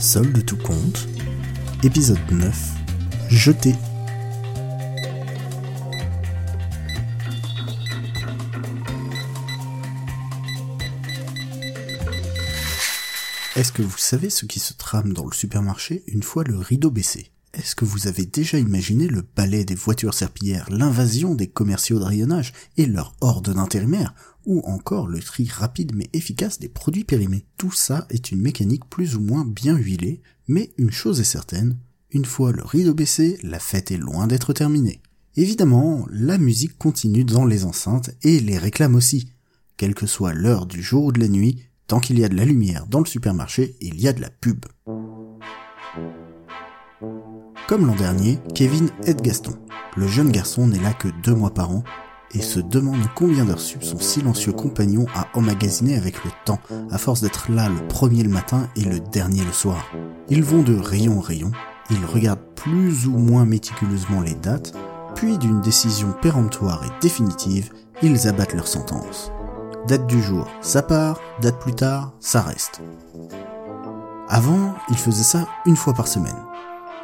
Solde tout compte, épisode 9, Jeté. Est-ce que vous savez ce qui se trame dans le supermarché une fois le rideau baissé? Est-ce que vous avez déjà imaginé le balai des voitures serpillères, l'invasion des commerciaux de rayonnage et leur horde d'intérimaires ou encore le tri rapide mais efficace des produits périmés? Tout ça est une mécanique plus ou moins bien huilée, mais une chose est certaine, une fois le rideau baissé, la fête est loin d'être terminée. Évidemment, la musique continue dans les enceintes et les réclame aussi. Quelle que soit l'heure du jour ou de la nuit, tant qu'il y a de la lumière dans le supermarché, il y a de la pub. Comme l'an dernier, Kevin aide Gaston. Le jeune garçon n'est là que deux mois par an et se demande combien d'heures sup son silencieux compagnon a emmagasiné avec le temps, à force d'être là le premier le matin et le dernier le soir. Ils vont de rayon en rayon, ils regardent plus ou moins méticuleusement les dates, puis d'une décision péremptoire et définitive, ils abattent leur sentence. Date du jour, ça part, date plus tard, ça reste. Avant, ils faisaient ça une fois par semaine.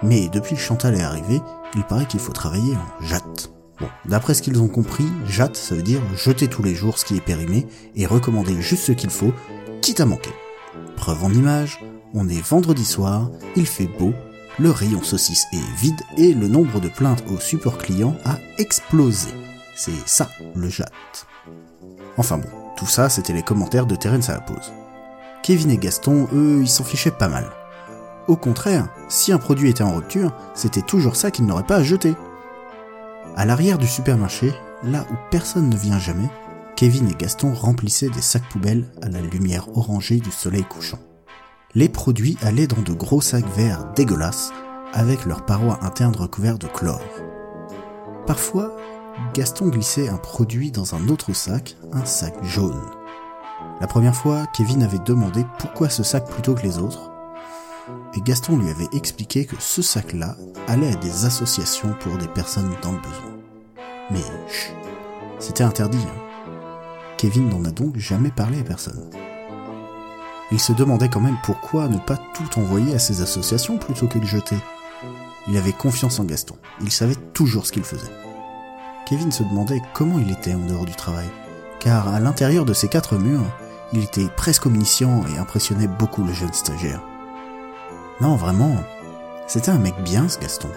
Mais depuis que Chantal est arrivé, il paraît qu'il faut travailler en jatte. Bon, d'après ce qu'ils ont compris, jatte, ça veut dire jeter tous les jours ce qui est périmé et recommander juste ce qu'il faut, quitte à manquer. Preuve en image, on est vendredi soir, il fait beau, le rayon saucisse est vide et le nombre de plaintes au support client a explosé. C'est ça, le jatte. Enfin bon, tout ça, c'était les commentaires de Terence à la pause. Kevin et Gaston, eux, ils s'en fichaient pas mal. Au contraire, si un produit était en rupture, c'était toujours ça qu'ils n'auraient pas à jeter. À l'arrière du supermarché, là où personne ne vient jamais, Kevin et Gaston remplissaient des sacs poubelles à la lumière orangée du soleil couchant. Les produits allaient dans de gros sacs verts dégueulasses, avec leurs parois internes recouvertes de chlore. Parfois, Gaston glissait un produit dans un autre sac, un sac jaune. La première fois, Kevin avait demandé pourquoi ce sac plutôt que les autres, et Gaston lui avait expliqué que ce sac-là allait à des associations pour des personnes dans le besoin. Mais chut, c'était interdit. Hein. Kevin n'en a donc jamais parlé à personne. Il se demandait quand même pourquoi ne pas tout envoyer à ces associations plutôt que de jeter. Il avait confiance en Gaston, il savait toujours ce qu'il faisait. Kevin se demandait comment il était en dehors du travail, car à l'intérieur de ces quatre murs, il était presque omniscient et impressionnait beaucoup le jeune stagiaire. Non, vraiment, c'était un mec bien ce Gaston.